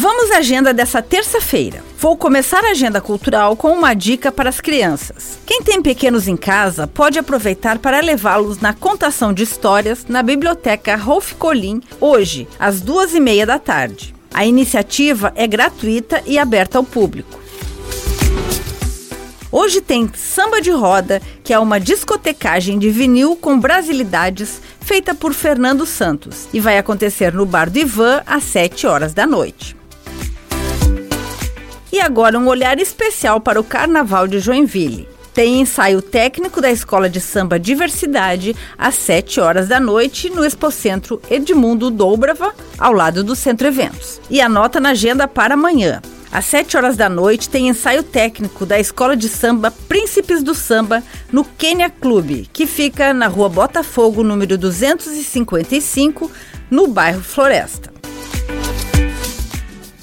Vamos à agenda dessa terça-feira. Vou começar a agenda cultural com uma dica para as crianças. Quem tem pequenos em casa pode aproveitar para levá-los na contação de histórias na Biblioteca Rolf Colim, hoje, às duas e meia da tarde. A iniciativa é gratuita e aberta ao público. Hoje tem Samba de Roda, que é uma discotecagem de vinil com brasilidades feita por Fernando Santos e vai acontecer no Bar do Ivan às 7 horas da noite. Agora um olhar especial para o Carnaval de Joinville. Tem ensaio técnico da Escola de Samba Diversidade às 7 horas da noite no Expocentro Edmundo Dobrava, ao lado do Centro Eventos. E anota na agenda para amanhã. Às 7 horas da noite tem ensaio técnico da Escola de Samba Príncipes do Samba no Quênia Clube, que fica na rua Botafogo, número 255, no bairro Floresta.